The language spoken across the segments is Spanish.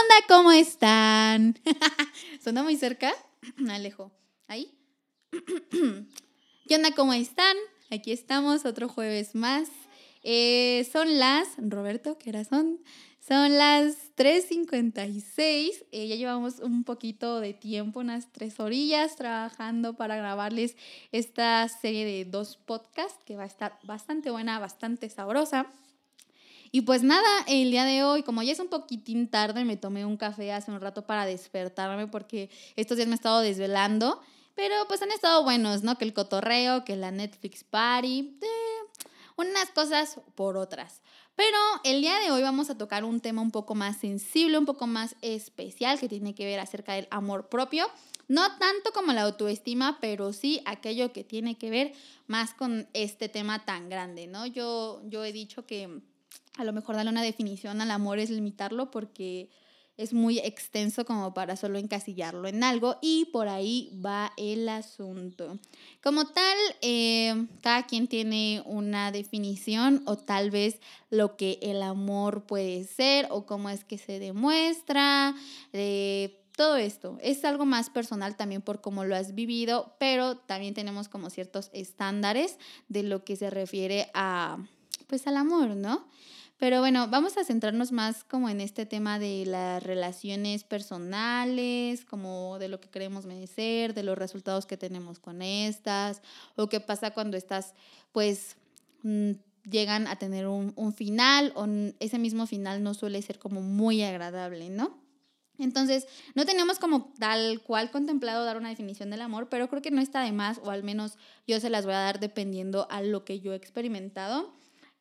onda? ¿Cómo están? ¿Suena muy cerca? Alejo. ¿Ahí? ¿Qué onda? ¿Cómo están? Aquí estamos, otro jueves más. Eh, son las, Roberto, ¿qué hora son? Son las 3.56. Eh, ya llevamos un poquito de tiempo, unas tres orillas, trabajando para grabarles esta serie de dos podcasts que va a estar bastante buena, bastante sabrosa. Y pues nada, el día de hoy, como ya es un poquitín tarde, me tomé un café hace un rato para despertarme porque estos días me he estado desvelando. Pero pues han estado buenos, ¿no? Que el cotorreo, que la Netflix party, unas cosas por otras. Pero el día de hoy vamos a tocar un tema un poco más sensible, un poco más especial, que tiene que ver acerca del amor propio. No tanto como la autoestima, pero sí aquello que tiene que ver más con este tema tan grande, ¿no? Yo, yo he dicho que a lo mejor darle una definición al amor es limitarlo porque es muy extenso como para solo encasillarlo en algo y por ahí va el asunto. Como tal, eh, cada quien tiene una definición o tal vez lo que el amor puede ser o cómo es que se demuestra. Eh, todo esto es algo más personal también por cómo lo has vivido, pero también tenemos como ciertos estándares de lo que se refiere a, pues al amor, ¿no? Pero bueno, vamos a centrarnos más como en este tema de las relaciones personales, como de lo que queremos merecer, de los resultados que tenemos con estas, o qué pasa cuando estas, pues, mm, llegan a tener un, un final, o ese mismo final no suele ser como muy agradable, ¿no? Entonces, no tenemos como tal cual contemplado dar una definición del amor, pero creo que no está de más, o al menos yo se las voy a dar dependiendo a lo que yo he experimentado.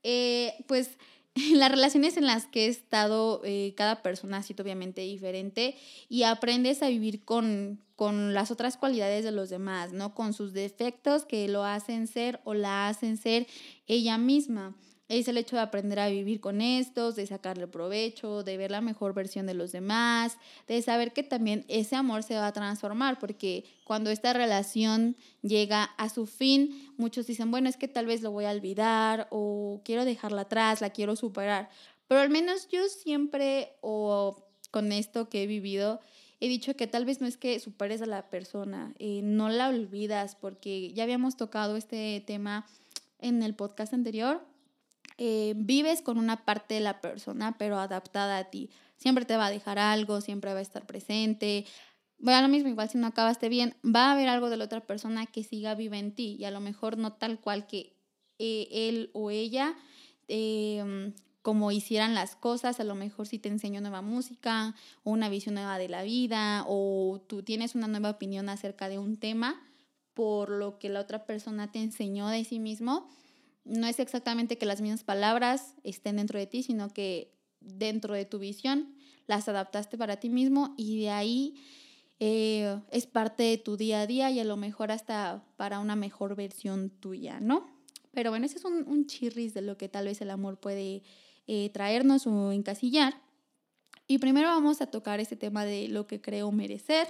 Eh, pues las relaciones en las que he estado, eh, cada persona ha sido obviamente diferente y aprendes a vivir con, con las otras cualidades de los demás, ¿no? Con sus defectos que lo hacen ser o la hacen ser ella misma es el hecho de aprender a vivir con estos, de sacarle provecho, de ver la mejor versión de los demás, de saber que también ese amor se va a transformar, porque cuando esta relación llega a su fin, muchos dicen, bueno, es que tal vez lo voy a olvidar o quiero dejarla atrás, la quiero superar, pero al menos yo siempre o con esto que he vivido, he dicho que tal vez no es que superes a la persona, eh, no la olvidas, porque ya habíamos tocado este tema en el podcast anterior eh, vives con una parte de la persona, pero adaptada a ti. Siempre te va a dejar algo, siempre va a estar presente. Bueno, lo mismo, igual si no acabaste bien, va a haber algo de la otra persona que siga viva en ti y a lo mejor no tal cual que eh, él o ella em, como hicieran las cosas, a lo mejor si te enseñó nueva música o una visión nueva de la vida o tú tienes una nueva opinión acerca de un tema por lo que la otra persona te enseñó de sí mismo, no es exactamente que las mismas palabras estén dentro de ti, sino que dentro de tu visión las adaptaste para ti mismo y de ahí eh, es parte de tu día a día y a lo mejor hasta para una mejor versión tuya, ¿no? Pero bueno, ese es un, un chirris de lo que tal vez el amor puede eh, traernos o encasillar. Y primero vamos a tocar este tema de lo que creo merecer.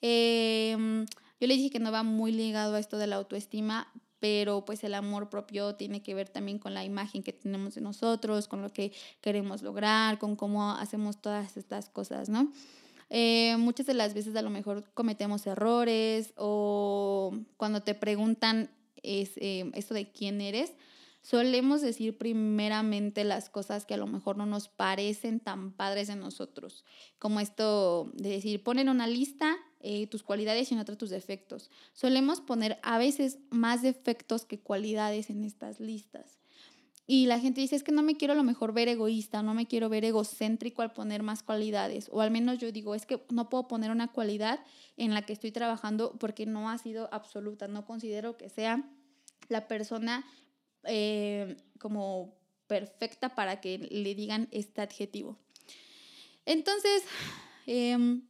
Em, yo le dije que no va muy ligado a esto de la autoestima, pero pues el amor propio tiene que ver también con la imagen que tenemos de nosotros, con lo que queremos lograr, con cómo hacemos todas estas cosas, ¿no? Eh, muchas de las veces a lo mejor cometemos errores o cuando te preguntan es, eh, esto de quién eres, solemos decir primeramente las cosas que a lo mejor no nos parecen tan padres de nosotros, como esto de decir, ponen una lista eh, tus cualidades y en otra tus defectos. Solemos poner a veces más defectos que cualidades en estas listas. Y la gente dice, es que no me quiero a lo mejor ver egoísta, no me quiero ver egocéntrico al poner más cualidades. O al menos yo digo, es que no puedo poner una cualidad en la que estoy trabajando porque no ha sido absoluta. No considero que sea la persona eh, como perfecta para que le digan este adjetivo. Entonces, em,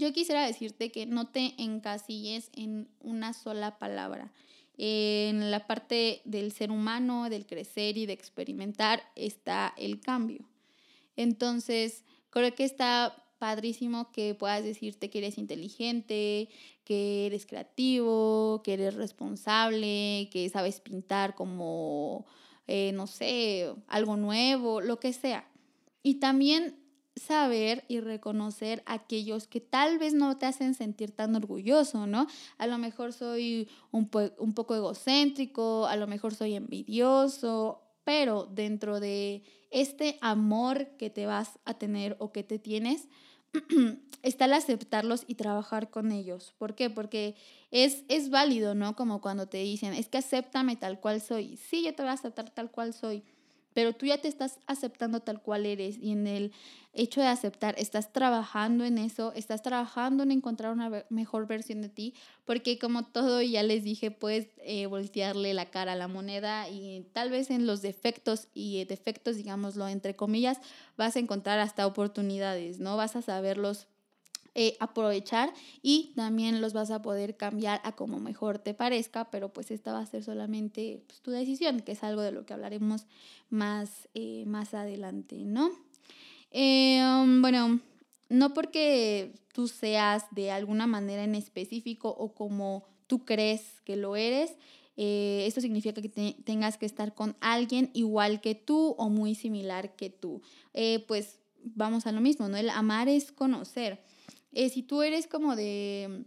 yo quisiera decirte que no te encasilles en una sola palabra. En la parte del ser humano, del crecer y de experimentar está el cambio. Entonces, creo que está padrísimo que puedas decirte que eres inteligente, que eres creativo, que eres responsable, que sabes pintar como, eh, no sé, algo nuevo, lo que sea. Y también saber y reconocer aquellos que tal vez no te hacen sentir tan orgulloso, ¿no? A lo mejor soy un, un poco egocéntrico, a lo mejor soy envidioso, pero dentro de este amor que te vas a tener o que te tienes, está el aceptarlos y trabajar con ellos. ¿Por qué? Porque es, es válido, ¿no? Como cuando te dicen, es que acéptame tal cual soy. Sí, yo te voy a aceptar tal cual soy pero tú ya te estás aceptando tal cual eres y en el hecho de aceptar estás trabajando en eso, estás trabajando en encontrar una mejor versión de ti, porque como todo ya les dije, puedes eh, voltearle la cara a la moneda y tal vez en los defectos y defectos, digámoslo, entre comillas, vas a encontrar hasta oportunidades, ¿no? Vas a saberlos eh, aprovechar y también los vas a poder cambiar a como mejor te parezca, pero pues esta va a ser solamente pues, tu decisión, que es algo de lo que hablaremos más, eh, más adelante, ¿no? Eh, um, bueno, no porque tú seas de alguna manera en específico o como tú crees que lo eres, esto significa que tengas que estar con alguien igual que tú o muy similar que tú. pues vamos a lo mismo, ¿no? El amar es conocer. Eh, si tú eres como de,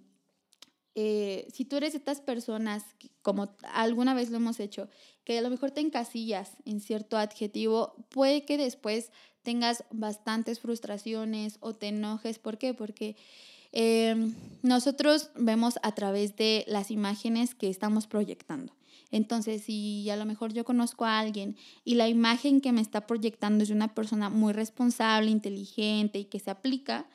eh, si tú eres de estas personas, como alguna vez lo hemos hecho, que a lo mejor te encasillas en cierto adjetivo, puede que después tengas bastantes frustraciones o te enojes. ¿Por qué? Porque em, nosotros vemos a través de las imágenes que estamos proyectando. Entonces, si a lo mejor yo conozco a alguien y la imagen que me está proyectando es una persona muy responsable, inteligente y que se aplica,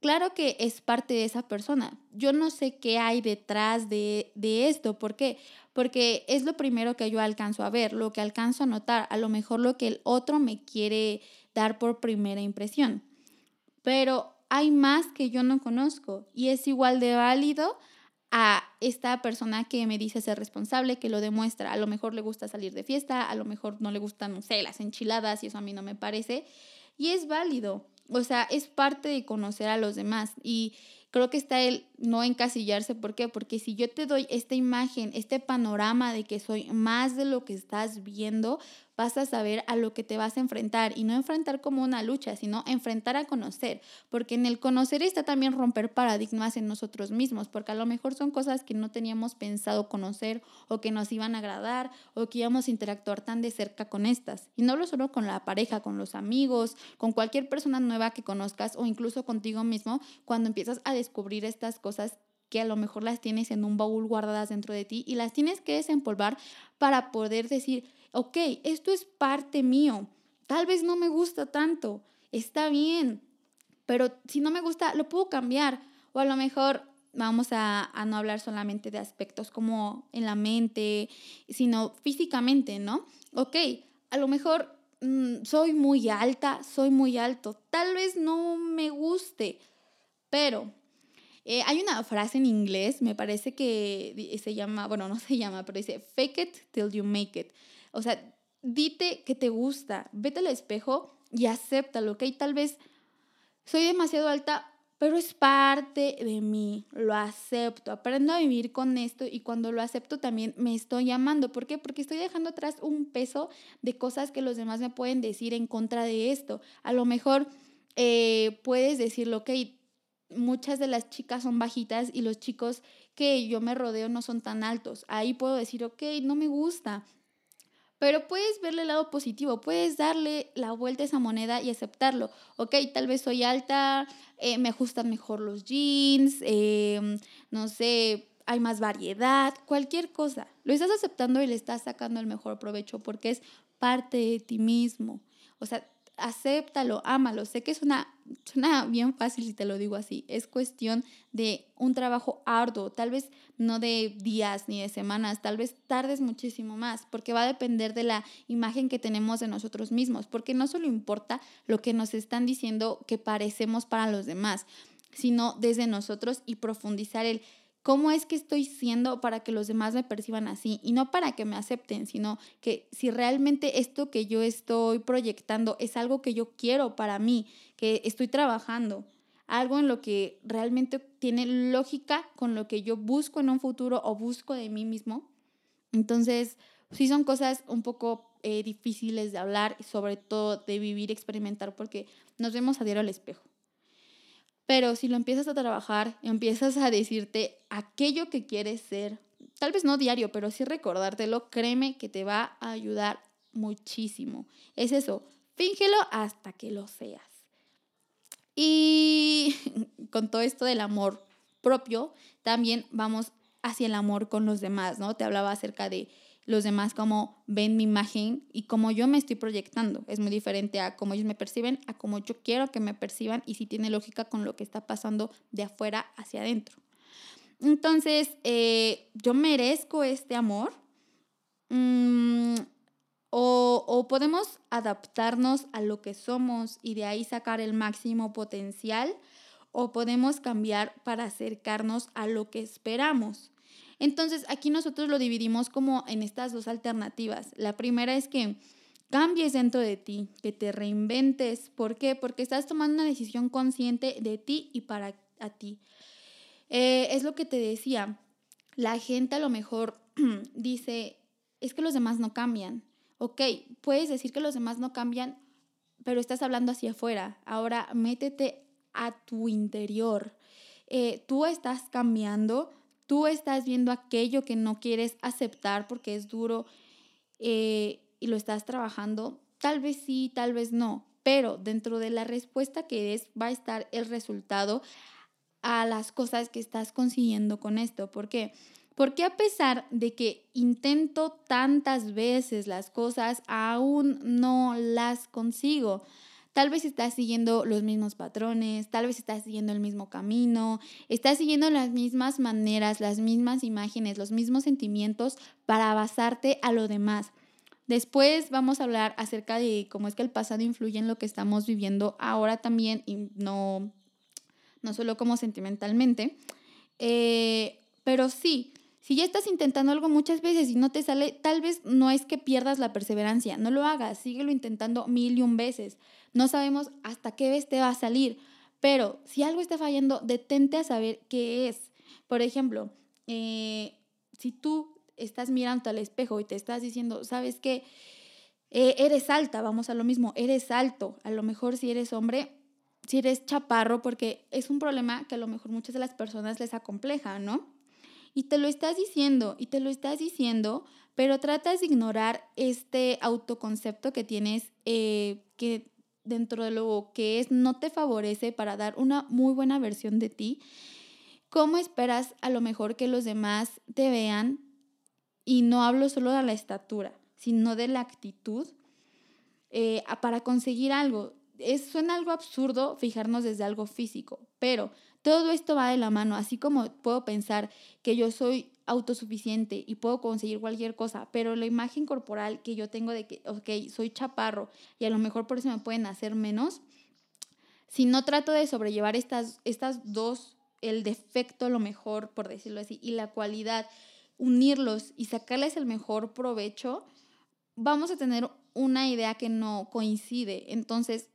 Claro que es parte de esa persona. Yo no sé qué hay detrás de, esto. ¿Por qué? Porque es lo primero que yo alcanzo a ver, lo que alcanzo a notar, a lo mejor lo que el otro me quiere dar por primera impresión. Pero hay más que yo no conozco y es igual de válido a esta persona que me dice ser responsable, que lo demuestra. A lo mejor le gusta salir de fiesta, a lo mejor no le gustan, no sé, las enchiladas y eso a mí no me parece. Y es válido. O sea, es parte de conocer a los demás y creo que está el no encasillarse. ¿Por qué? Porque si yo te doy esta imagen, este panorama de que soy más de lo que estás viendo, vas a saber a lo que te vas a enfrentar y no enfrentar como una lucha, sino enfrentar a conocer, porque en el conocer está también romper paradigmas en nosotros mismos, porque a lo mejor son cosas que no teníamos pensado conocer o que nos iban a agradar o que íbamos a interactuar tan de cerca con estas. Y no lo solo con la pareja, con los amigos, con cualquier persona nueva que conozcas o incluso contigo mismo, cuando empiezas a descubrir estas cosas que a lo mejor las tienes en un baúl guardadas dentro de ti y las tienes que desempolvar para poder decir, ok, esto es parte mío, tal vez no me gusta tanto, está bien, pero si no me gusta, lo puedo cambiar. O a lo mejor vamos a, no hablar solamente de aspectos como en la mente, sino físicamente, ¿no? Ok, a lo mejor mm, soy muy alta, soy muy alto, tal vez no me guste, pero eh, hay una frase en inglés, me parece que se llama, bueno, no se llama, pero dice, fake it till you make it. O sea, dite que te gusta, vete al espejo y acéptalo, ¿ok? Tal vez soy demasiado alta, pero es parte de mí, lo acepto, aprendo a vivir con esto y cuando lo acepto también me estoy amando. ¿Por qué? Porque estoy dejando atrás un peso de cosas que los demás me pueden decir en contra de esto. A lo mejor eh, puedes decirlo, ok, muchas de las chicas son bajitas y los chicos que yo me rodeo no son tan altos. Ahí puedo decir, ok, no me gusta. Pero puedes verle el lado positivo, puedes darle la vuelta a esa moneda y aceptarlo. Ok, tal vez soy alta, eh, me ajustan mejor los jeans, em, no sé, hay más variedad, cualquier cosa. Lo estás aceptando y le estás sacando el mejor provecho porque es parte de ti mismo. O sea, acéptalo, ámalo. Sé que es una, suena bien fácil si te lo digo así. Es cuestión de un trabajo arduo, tal vez no de días ni de semanas, tal vez tardes muchísimo más, porque va a depender de la imagen que tenemos de nosotros mismos, porque no solo importa lo que nos están diciendo que parecemos para los demás, sino desde nosotros y profundizar el ¿Cómo es que estoy siendo para que los demás me perciban así? Y no para que me acepten, sino que si realmente esto que yo estoy proyectando es algo que yo quiero para mí, que estoy trabajando, algo en lo que realmente tiene lógica con lo que yo busco en un futuro o busco de mí mismo. Entonces, sí son cosas un poco eh, difíciles de hablar, sobre todo de vivir, experimentar, porque nos vemos a diario al espejo. Pero si lo empiezas a trabajar, empiezas a decirte aquello que quieres ser, tal vez no diario, pero sí recordártelo, créeme que te va a ayudar muchísimo. Es eso, fíngelo hasta que lo seas. Y con todo esto del amor propio, también vamos hacia el amor con los demás, ¿no? Te hablaba acerca de los demás cómo ven mi imagen y cómo yo me estoy proyectando. Es muy diferente a cómo ellos me perciben, a cómo yo quiero que me perciban y si tiene lógica con lo que está pasando de afuera hacia adentro. Entonces, eh, yo merezco este amor. Mm, o, o, podemos adaptarnos a lo que somos y de ahí sacar el máximo potencial, o podemos cambiar para acercarnos a lo que esperamos. Entonces, aquí nosotros lo dividimos como en estas dos alternativas. La primera es que cambies dentro de ti, que te reinventes. ¿Por qué? Porque estás tomando una decisión consciente de ti y para a ti. Eh, es lo que te decía. La gente a lo mejor dice, es que los demás no cambian. Ok, puedes decir que los demás no cambian, pero estás hablando hacia afuera. Ahora métete a tu interior. Eh, tú estás cambiando, tú estás viendo aquello que no quieres aceptar porque es duro eh, y lo estás trabajando. Tal vez sí, tal vez no, pero dentro de la respuesta que es va a estar el resultado a las cosas que estás consiguiendo con esto. ¿Por qué? Porque a pesar de que intento tantas veces las cosas, aún no las consigo. Tal vez estás siguiendo los mismos patrones, tal vez estás siguiendo el mismo camino, estás siguiendo las mismas maneras, las mismas imágenes, los mismos sentimientos para basarte a lo demás. Después vamos a hablar acerca de cómo es que el pasado influye en lo que estamos viviendo ahora también y no no solo como sentimentalmente. Eh, pero sí, si ya estás intentando algo muchas veces y no te sale, tal vez no es que pierdas la perseverancia, no lo hagas, síguelo intentando mil y un veces. No sabemos hasta qué vez te va a salir, pero si algo está fallando, detente a saber qué es. Por ejemplo, eh, si tú estás mirando al espejo y te estás diciendo, ¿sabes qué? Eh, eres alta, vamos a lo mismo, eres alto. A lo mejor si eres hombre, si eres chaparro, porque es un problema que a lo mejor muchas de las personas les acompleja, ¿no? Y te lo estás diciendo, y te lo estás diciendo, pero tratas de ignorar este autoconcepto que tienes, eh, que dentro de lo que es no te favorece para dar una muy buena versión de ti. ¿Cómo esperas a lo mejor que los demás te vean? Y no hablo solo de la estatura, sino de la actitud eh, para conseguir algo es, suena algo absurdo fijarnos desde algo físico, pero todo esto va de la mano, así como puedo pensar que yo soy autosuficiente y puedo conseguir cualquier cosa, pero la imagen corporal que yo tengo de que, ok, soy chaparro y a lo mejor por eso me pueden hacer menos, si no trato de sobrellevar estas, estas dos, el defecto lo mejor, por decirlo así, y la cualidad, unirlos y sacarles el mejor provecho, vamos a tener una idea que no coincide. Entonces,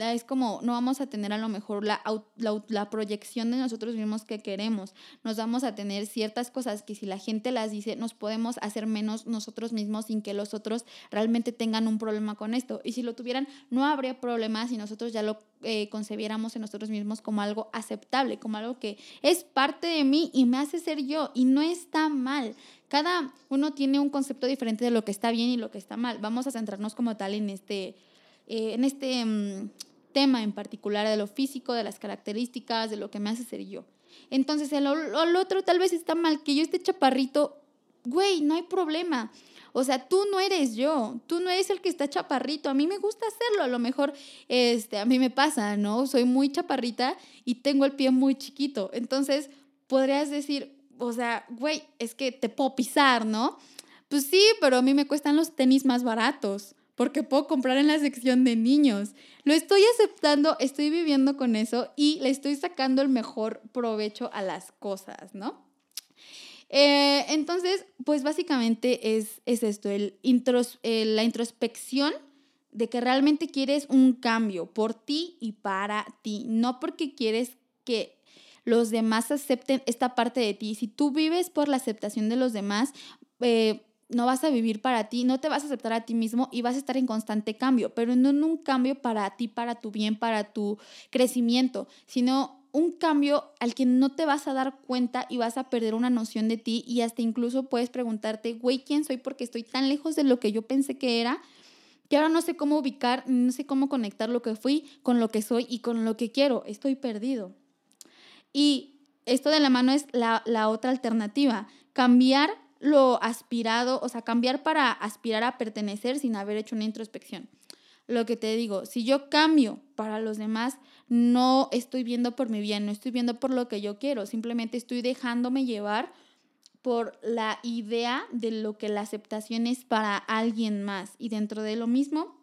es como no vamos a tener a lo mejor la, la, proyección de nosotros mismos que queremos. Nos vamos a tener ciertas cosas que si la gente las dice, nos podemos hacer menos nosotros mismos sin que los otros realmente tengan un problema con esto. Y si lo tuvieran, no habría problema si nosotros ya lo eh, concebiéramos en nosotros mismos como algo aceptable, como algo que es parte de mí y me hace ser yo. Y no está mal. Cada uno tiene un concepto diferente de lo que está bien y lo que está mal. Vamos a centrarnos como tal en este eh, en este mm, tema en particular de lo físico, de las características, de lo que me hace ser yo. Entonces, el, el otro tal vez está mal, que yo esté chaparrito, güey, no hay problema. O sea, tú no eres yo, tú no eres el que está chaparrito. A mí me gusta hacerlo, a lo mejor este, a mí me pasa, ¿no? Soy muy chaparrita y tengo el pie muy chiquito. Entonces, podrías decir, o sea, güey, es que te puedo pisar, ¿no? Pues sí, pero a mí me cuestan los tenis más baratos porque puedo comprar en la sección de niños. Lo estoy aceptando, estoy viviendo con eso y le estoy sacando el mejor provecho a las cosas, ¿no? Eh, entonces, pues básicamente es, es esto, el la introspección de que realmente quieres un cambio por ti y para ti, no porque quieres que los demás acepten esta parte de ti. Si tú vives por la aceptación de los demás, eh, no vas a vivir para ti, no te vas a aceptar a ti mismo y vas a estar en constante cambio, pero no en un cambio para ti, para tu bien, para tu crecimiento, sino un cambio al que no te vas a dar cuenta y vas a perder una noción de ti y hasta incluso puedes preguntarte, güey, ¿quién soy? Porque estoy tan lejos de lo que yo pensé que era, que ahora no sé cómo ubicar, no sé cómo conectar lo que fui con lo que soy y con lo que quiero. Estoy perdido. Y esto de la mano es la, la otra alternativa, cambiar lo aspirado, o sea, cambiar para aspirar a pertenecer sin haber hecho una introspección. Lo que te digo, si yo cambio para los demás, no estoy viendo por mi bien, no estoy viendo por lo que yo quiero, simplemente estoy dejándome llevar por la idea de lo que la aceptación es para alguien más. Y dentro de lo mismo,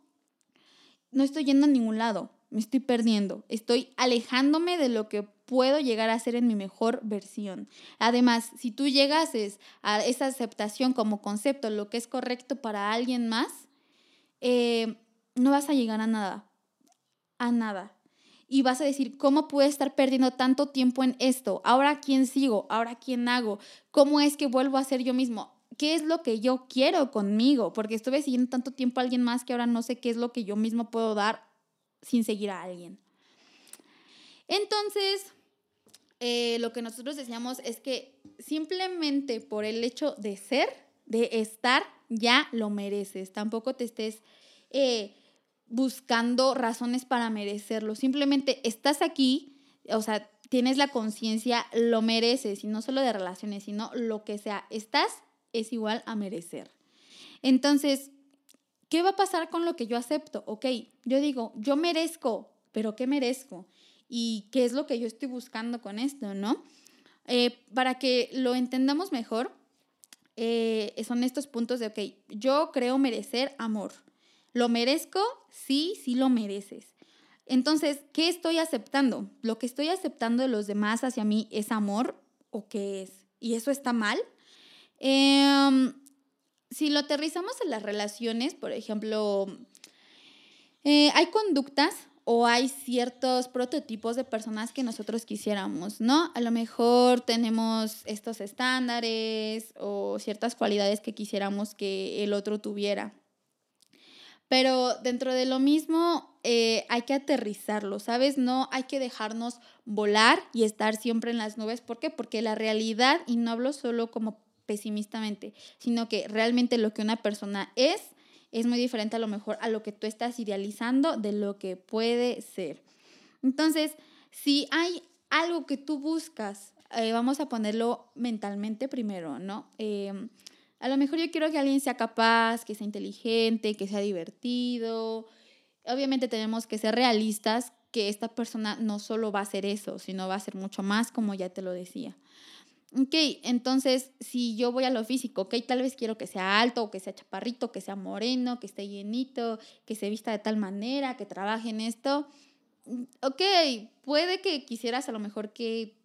no estoy yendo a ningún lado, me estoy perdiendo, estoy alejándome de lo que puedo llegar a ser en mi mejor versión. Además, si tú llegases a esa aceptación como concepto, lo que es correcto para alguien más, eh, no vas a llegar a nada, a nada. Y vas a decir, ¿cómo puedo estar perdiendo tanto tiempo en esto? ¿Ahora quién sigo? ¿Ahora quién hago? ¿Cómo es que vuelvo a ser yo mismo? ¿Qué es lo que yo quiero conmigo? Porque estuve siguiendo tanto tiempo a alguien más que ahora no sé qué es lo que yo mismo puedo dar sin seguir a alguien. Entonces, eh, lo que nosotros decíamos es que simplemente por el hecho de ser, de estar, ya lo mereces. Tampoco te estés eh, buscando razones para merecerlo. Simplemente estás aquí, o sea, tienes la conciencia, lo mereces, y no solo de relaciones, sino lo que sea. Estás es igual a merecer. Entonces, ¿qué va a pasar con lo que yo acepto? Ok, yo digo, yo merezco, pero ¿qué merezco? y qué es lo que yo estoy buscando con esto, ¿no? Eh, para que lo entendamos mejor, eh, son estos puntos de, ok, yo creo merecer amor. ¿Lo merezco? Sí, sí lo mereces. Entonces, ¿qué estoy aceptando? ¿Lo que estoy aceptando de los demás hacia mí es amor o qué es? ¿Y eso está mal? Em, si lo aterrizamos en las relaciones, por ejemplo, eh, hay conductas o hay ciertos prototipos de personas que nosotros quisiéramos, ¿no? A lo mejor tenemos estos estándares o ciertas cualidades que quisiéramos que el otro tuviera. Pero dentro de lo mismo eh, hay que aterrizarlo, ¿sabes? No hay que dejarnos volar y estar siempre en las nubes. ¿Por qué? Porque la realidad, y no hablo solo como pesimistamente, sino que realmente lo que una persona es, es muy diferente a lo mejor a lo que tú estás idealizando de lo que puede ser. Entonces, si hay algo que tú buscas, eh, vamos a ponerlo mentalmente primero, ¿no? Em, a lo mejor yo quiero que alguien sea capaz, que sea inteligente, que sea divertido. Obviamente tenemos que ser realistas que esta persona no solo va a hacer eso, sino va a hacer mucho más, como ya te lo decía. Ok, entonces si yo voy a lo físico, ok, tal vez quiero que sea alto, que sea chaparrito, que sea moreno, que esté llenito, que se vista de tal manera, que trabaje en esto. Mm, ok, puede que quisieras a lo mejor que,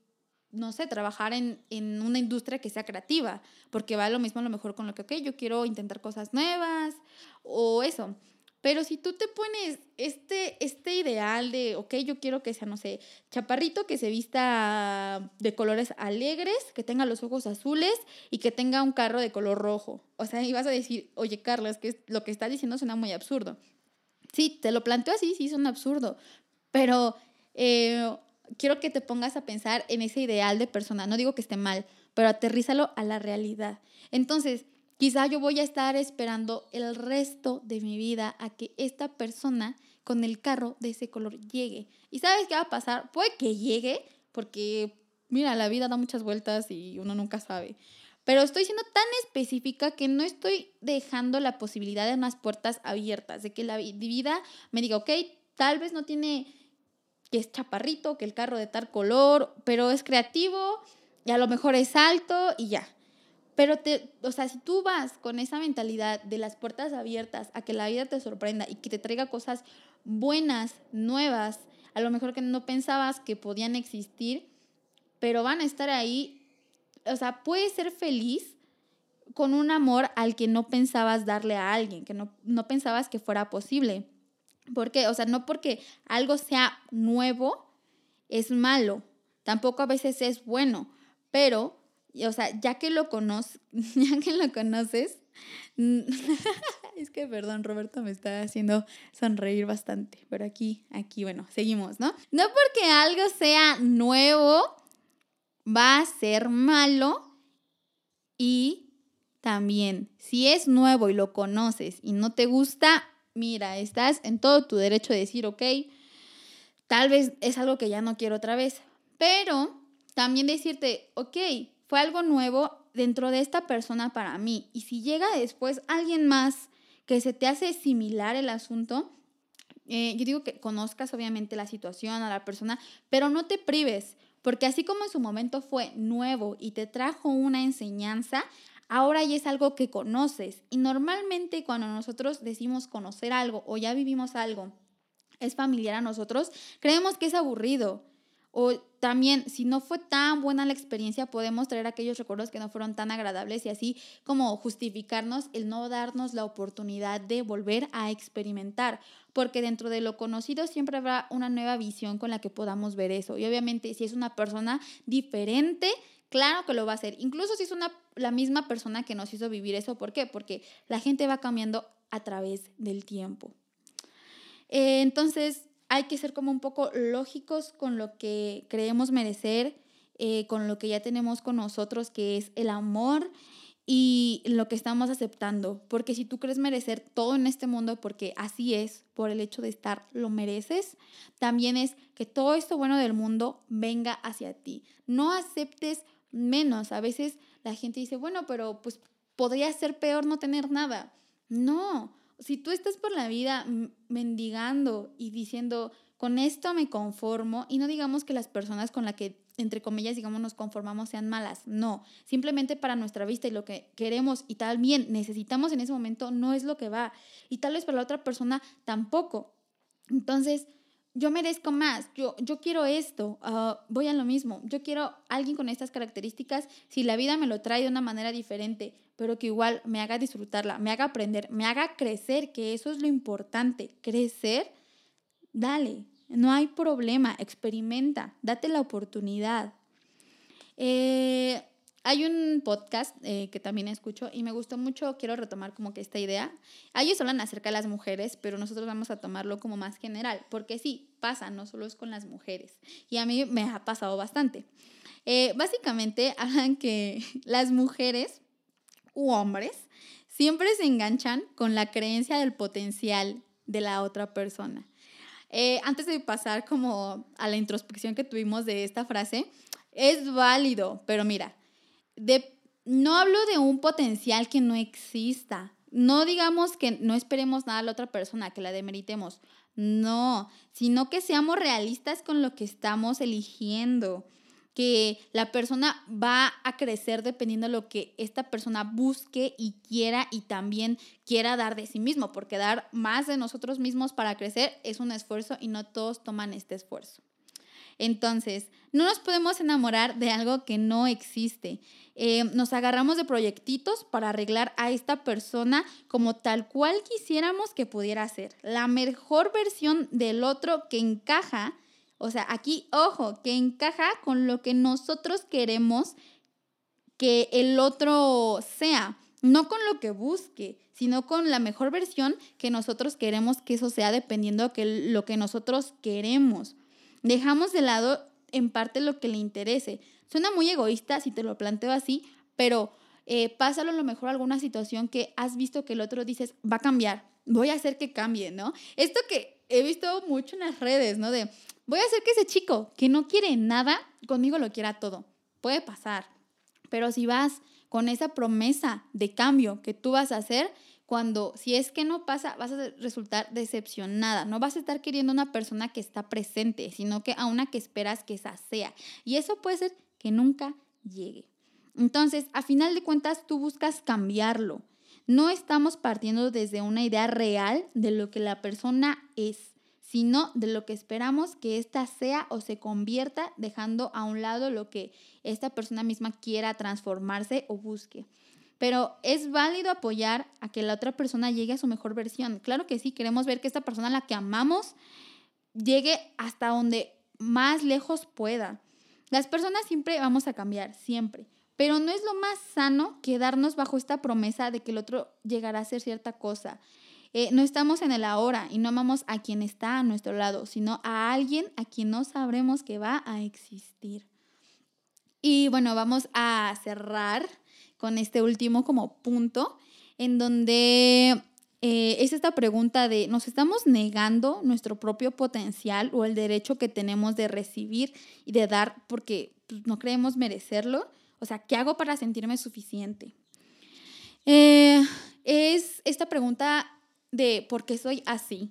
no sé, trabajar en, en una industria que sea creativa, porque va lo mismo a lo mejor con lo que, ok, yo quiero intentar cosas nuevas o eso. Pero si tú te pones este, este ideal de, ok, yo quiero que sea, no sé, chaparrito, que se vista de colores alegres, que tenga los ojos azules y que tenga un carro de color rojo. O sea, y vas a decir, oye, Carlos, que lo que estás diciendo suena muy absurdo. Sí, te lo planteo así, sí, un absurdo. Pero eh, quiero que te pongas a pensar en ese ideal de persona. No digo que esté mal, pero aterrízalo a la realidad. Entonces, Quizá yo voy a estar esperando el resto de mi vida a que esta persona con el carro de ese color llegue. ¿Y sabes qué va a pasar? Puede que llegue, porque mira, la vida da muchas vueltas y uno nunca sabe. Pero estoy siendo tan específica que no estoy dejando la posibilidad de unas puertas abiertas, de que la vida me diga, ok, tal vez no tiene que es chaparrito, que el carro de tal color, pero es creativo y a lo mejor es alto y ya. Pero, te, o sea, si tú vas con esa mentalidad de las puertas abiertas a que la vida te sorprenda y que te traiga cosas buenas, nuevas, a lo mejor que no pensabas que podían existir, pero van a estar ahí, o sea, puedes ser feliz con un amor al que no pensabas darle a alguien, que no, no pensabas que fuera posible. ¿Por qué? O sea, no porque algo sea nuevo es malo, tampoco a veces es bueno, pero o sea, ya que lo conoces, ya que lo conoces, es que, perdón, Roberto me está haciendo sonreír bastante, pero aquí, aquí, bueno, seguimos, ¿no? No porque algo sea nuevo, va a ser malo y también, si es nuevo y lo conoces y no te gusta, mira, estás en todo tu derecho de decir, ok, tal vez es algo que ya no quiero otra vez, pero también decirte, ok, fue algo nuevo dentro de esta persona para mí. Y si llega después alguien más que se te hace similar el asunto, eh, yo digo que conozcas obviamente la situación a la persona, pero no te prives, porque así como en su momento fue nuevo y te trajo una enseñanza, ahora ya es algo que conoces. Y normalmente cuando nosotros decimos conocer algo o ya vivimos algo, es familiar a nosotros, creemos que es aburrido. O también, si no fue tan buena la experiencia, podemos traer aquellos recuerdos que no fueron tan agradables y así como justificarnos el no darnos la oportunidad de volver a experimentar, porque dentro de lo conocido siempre habrá una nueva visión con la que podamos ver eso. Y obviamente si es una persona diferente, claro que lo va a hacer. Incluso si es una, la misma persona que nos hizo vivir eso, ¿por qué? Porque la gente va cambiando a través del tiempo. Eh, entonces, hay que ser como un poco lógicos con lo que creemos merecer, eh, con lo que ya tenemos con nosotros, que es el amor y lo que estamos aceptando. Porque si tú crees merecer todo en este mundo, porque así es, por el hecho de estar, lo mereces, también es que todo esto bueno del mundo venga hacia ti. No aceptes menos. A veces la gente dice, bueno, pero pues podría ser peor no tener nada. No, si tú estás por la vida mendigando y diciendo, con esto me conformo, y no digamos que las personas con las que, entre comillas, digamos, nos conformamos sean malas, no, simplemente para nuestra vista y lo que queremos y tal bien necesitamos en ese momento no es lo que va, y tal vez para la otra persona tampoco. Entonces, yo merezco más, yo, yo quiero esto, ah, voy a lo mismo, yo quiero alguien con estas características, si la vida me lo trae de una manera diferente, pero que igual me haga disfrutarla, me haga aprender, me haga crecer, que eso es lo importante, crecer, dale, no hay problema, experimenta, date la oportunidad. Eh, hay un podcast eh, que también escucho y me gustó mucho, quiero retomar como que esta idea. Ellos hablan acerca de las mujeres, pero nosotros vamos a tomarlo como más general, porque sí, pasa, no solo es con las mujeres. Y a mí me ha pasado bastante. Eh, básicamente hablan que las mujeres u hombres siempre se enganchan con la creencia del potencial de la otra persona. Eh, antes de pasar como a la introspección que tuvimos de esta frase, es válido, pero mira, no hablo de un potencial que no exista. No digamos que no esperemos nada a la otra persona, que la demeritemos. No, sino que seamos realistas con lo que estamos eligiendo que la persona va a crecer dependiendo de lo que esta persona busque y quiera y también quiera dar de sí mismo, porque dar más de nosotros mismos para crecer es un esfuerzo y no todos toman este esfuerzo. Entonces, no nos podemos enamorar de algo que no existe. Eh, nos agarramos de proyectitos para arreglar a esta persona como tal cual quisiéramos que pudiera ser. La mejor versión del otro que encaja o sea, aquí, ojo, que encaja con lo que nosotros queremos que el otro sea, no con lo que busque, sino con la mejor versión que nosotros queremos que eso sea dependiendo de lo que nosotros queremos. Dejamos de lado en parte lo que le interese. Suena muy egoísta si te lo planteo así, pero eh, pásalo a lo mejor a alguna situación que has visto que el otro dices, va a cambiar, voy a hacer que cambie, ¿no? Esto que he visto mucho en las redes, ¿no? De, voy a hacer que ese chico que no quiere nada, conmigo lo quiera todo. Puede pasar. Pero si vas con esa promesa de cambio que tú vas a hacer, cuando si es que no pasa, vas a resultar decepcionada. No vas a estar queriendo una persona que está presente, sino que a una que esperas que esa sea. Y eso puede ser que nunca llegue. Entonces, a final de cuentas, tú buscas cambiarlo. No estamos partiendo desde una idea real de lo que la persona es sino de lo que esperamos que ésta sea o se convierta, dejando a un lado lo que esta persona misma quiera transformarse o busque. Pero es válido apoyar a que la otra persona llegue a su mejor versión. Claro que sí, queremos ver que esta persona la que amamos llegue hasta donde más lejos pueda. Las personas siempre vamos a cambiar, siempre. pero no es lo más sano quedarnos bajo esta promesa de que el otro llegará a hacer cierta cosa. Eh, no estamos en el ahora y no amamos a quien está a nuestro lado, sino a alguien a quien no sabremos que va a existir. Y bueno, vamos a cerrar con este último como punto, en donde eh, es esta pregunta de, ¿nos estamos negando nuestro propio potencial o el derecho que tenemos de recibir y de dar porque pues, no creemos merecerlo? O sea, ¿qué hago para sentirme suficiente? Eh, es esta pregunta de por qué soy así.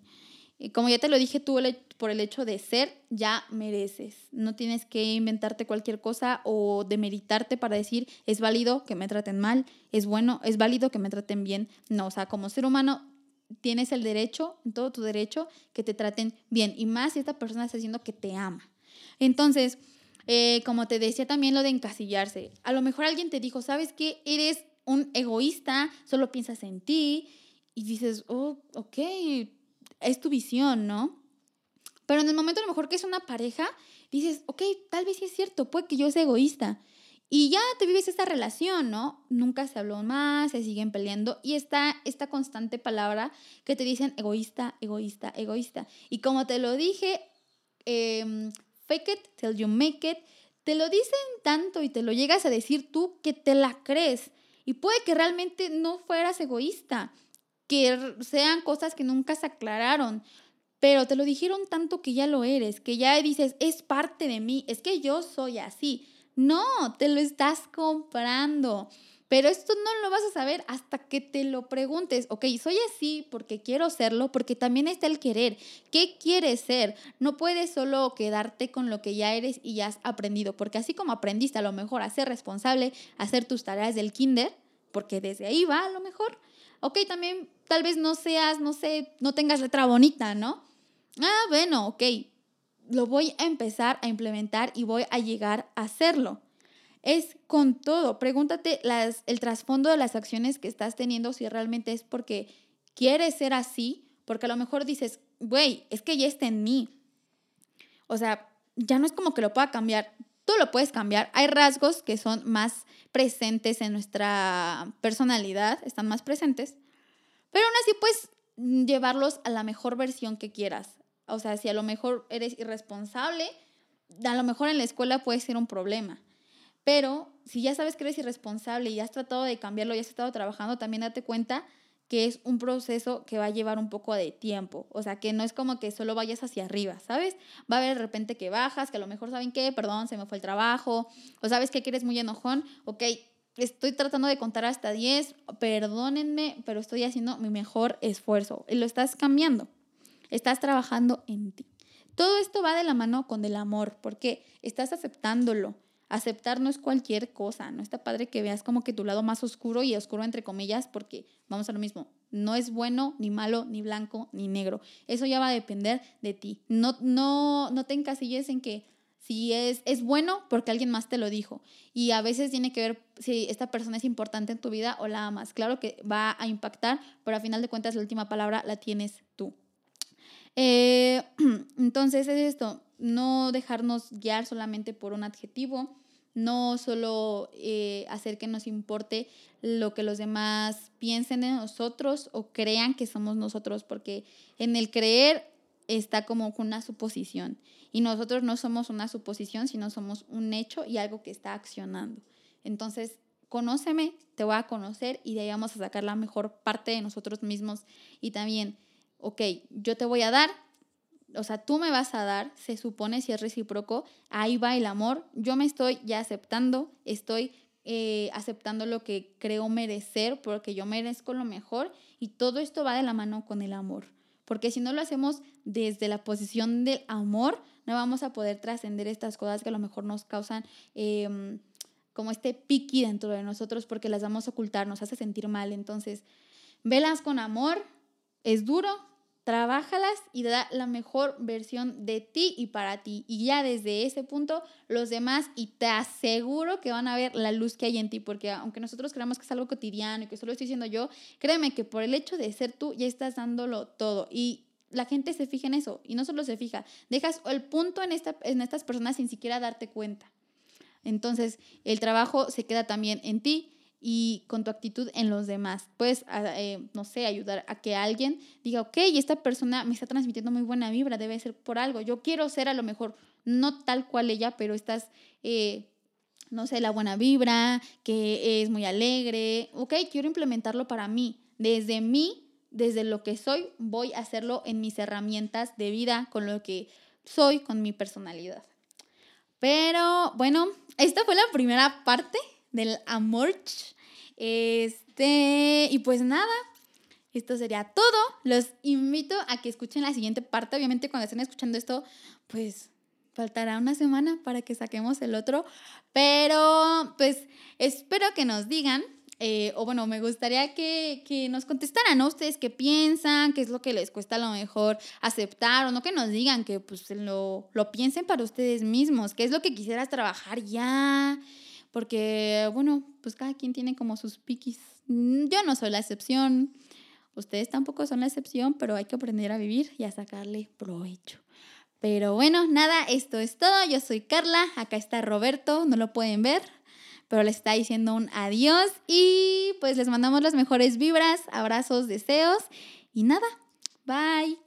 Como ya te lo dije, tú por el hecho de ser, ya mereces. No tienes que inventarte cualquier cosa o demeritarte para decir, es válido que me traten mal, es bueno, es válido que me traten bien. No, o sea, como ser humano tienes el derecho, todo tu derecho, que te traten bien. Y más si esta persona está diciendo que te ama. Entonces, eh, como te decía también lo de encasillarse. A lo mejor alguien te dijo, ¿sabes qué? Eres un egoísta, solo piensas en ti. Y dices, oh, ok, es tu visión, ¿no? Pero en el momento a lo mejor que es una pareja, dices, ok, tal vez sí es cierto, puede que yo sea egoísta. Y ya te vives esta relación, ¿no? Nunca se habló más, se siguen peleando y está esta constante palabra que te dicen egoísta, egoísta, egoísta. Y como te lo dije, em, fake it till you make it, te lo dicen tanto y te lo llegas a decir tú que te la crees. Y puede que realmente no fueras egoísta que sean cosas que nunca se aclararon, pero te lo dijeron tanto que ya lo eres, que ya dices, es parte de mí, es que yo soy así. No, te lo estás comprando. Pero esto no lo vas a saber hasta que te lo preguntes. Ok, soy así porque quiero serlo, porque también está el querer. ¿Qué quieres ser? No puedes solo quedarte con lo que ya eres y ya has aprendido, porque así como aprendiste a lo mejor a ser responsable, hacer tus tareas del kinder, porque desde ahí va a lo mejor, ok, también tal vez no seas, no sé, no tengas letra bonita, ¿no? Ah, bueno, ok, lo voy a empezar a implementar y voy a llegar a hacerlo. Es con todo. Pregúntate las, el trasfondo de las acciones que estás teniendo si realmente es porque quieres ser así, porque a lo mejor dices, güey, es que ya está en mí. O sea, ya no es como que lo pueda cambiar. Tú lo puedes cambiar. Hay rasgos que son más presentes en nuestra personalidad, están más presentes, pero aún así puedes llevarlos a la mejor versión que quieras. O sea, si a lo mejor eres irresponsable, a lo mejor en la escuela puede ser un problema. Pero si ya sabes que eres irresponsable y has tratado de cambiarlo y has estado trabajando, también date cuenta que es un proceso que va a llevar un poco de tiempo. O sea, que no es como que solo vayas hacia arriba, ¿sabes? Va a haber de repente que bajas, que a lo mejor saben qué, perdón, se me fue el trabajo, o sabes que eres muy enojón, ok, estoy tratando de contar hasta 10, perdónenme, pero estoy haciendo mi mejor esfuerzo. Y lo estás cambiando, estás trabajando en ti. Todo esto va de la mano con el amor, porque estás aceptándolo, Aceptar no es cualquier cosa, no está padre que veas como que tu lado más oscuro y oscuro entre comillas, porque vamos a lo mismo, no es bueno, ni malo, ni blanco, ni negro. Eso ya va a depender de ti. No, no, no te encasilles en que si es, es bueno porque alguien más te lo dijo. Y a veces tiene que ver si esta persona es importante en tu vida o la amas. Claro que va a impactar, pero a final de cuentas la última palabra la tienes tú. Eh, entonces es esto, no dejarnos guiar solamente por un adjetivo, no solo eh, hacer que nos importe lo que los demás piensen de nosotros o crean que somos nosotros, porque en el creer está como una suposición y nosotros no somos una suposición, sino somos un hecho y algo que está accionando. Entonces, conóceme, te voy a conocer y de ahí vamos a sacar la mejor parte de nosotros mismos y también, ok, yo te voy a dar, o sea, tú me vas a dar, se supone si es recíproco, ahí va el amor, yo me estoy ya aceptando, estoy eh, aceptando lo que creo merecer porque yo merezco lo mejor y todo esto va de la mano con el amor. Porque si no lo hacemos desde la posición del amor, no vamos a poder trascender estas cosas que a lo mejor nos causan em, como este piqui dentro de nosotros porque las vamos a ocultar, nos hace sentir mal. Entonces, velas con amor, es duro, trabájalas y da la mejor versión de ti y para ti. Y ya desde ese punto, los demás, y te aseguro que van a ver la luz que hay en ti, porque aunque nosotros creamos que es algo cotidiano y que solo estoy diciendo yo, créeme que por el hecho de ser tú, ya estás dándolo todo. Y la gente se fija en eso, y no solo se fija, dejas el punto en, esta, en estas personas sin siquiera darte cuenta. Entonces, el trabajo se queda también en ti y con tu actitud en los demás. Puedes, ah, eh, no sé, ayudar a que alguien diga, ok, esta persona me está transmitiendo muy buena vibra, debe ser por algo. Yo quiero ser a lo mejor no tal cual ella, pero estás, eh, no sé, la buena vibra, que es muy alegre. Ok, quiero implementarlo para mí. Desde mí, desde lo que soy, voy a hacerlo en mis herramientas de vida, con lo que soy, con mi personalidad. Pero bueno, esta fue la primera parte del amor. Este, y pues nada, esto sería todo. Los invito a que escuchen la siguiente parte. Obviamente cuando estén escuchando esto, pues faltará una semana para que saquemos el otro. Pero pues espero que nos digan eh, o bueno, me gustaría que, que, nos contestaran, ¿no? Ustedes qué piensan, qué es lo que les cuesta a lo mejor aceptar, o no que nos digan, que pues lo, lo piensen para ustedes mismos, qué es lo que quisieras trabajar ya, porque bueno, pues cada quien tiene como sus piquis. Mm, yo no soy la excepción, ustedes tampoco son la excepción, pero hay que aprender a vivir y a sacarle provecho. Pero bueno, nada, esto es todo. Yo soy Carla, acá está Roberto, no lo pueden ver, pero les está diciendo un adiós y pues les mandamos las mejores vibras, abrazos, deseos y nada, bye.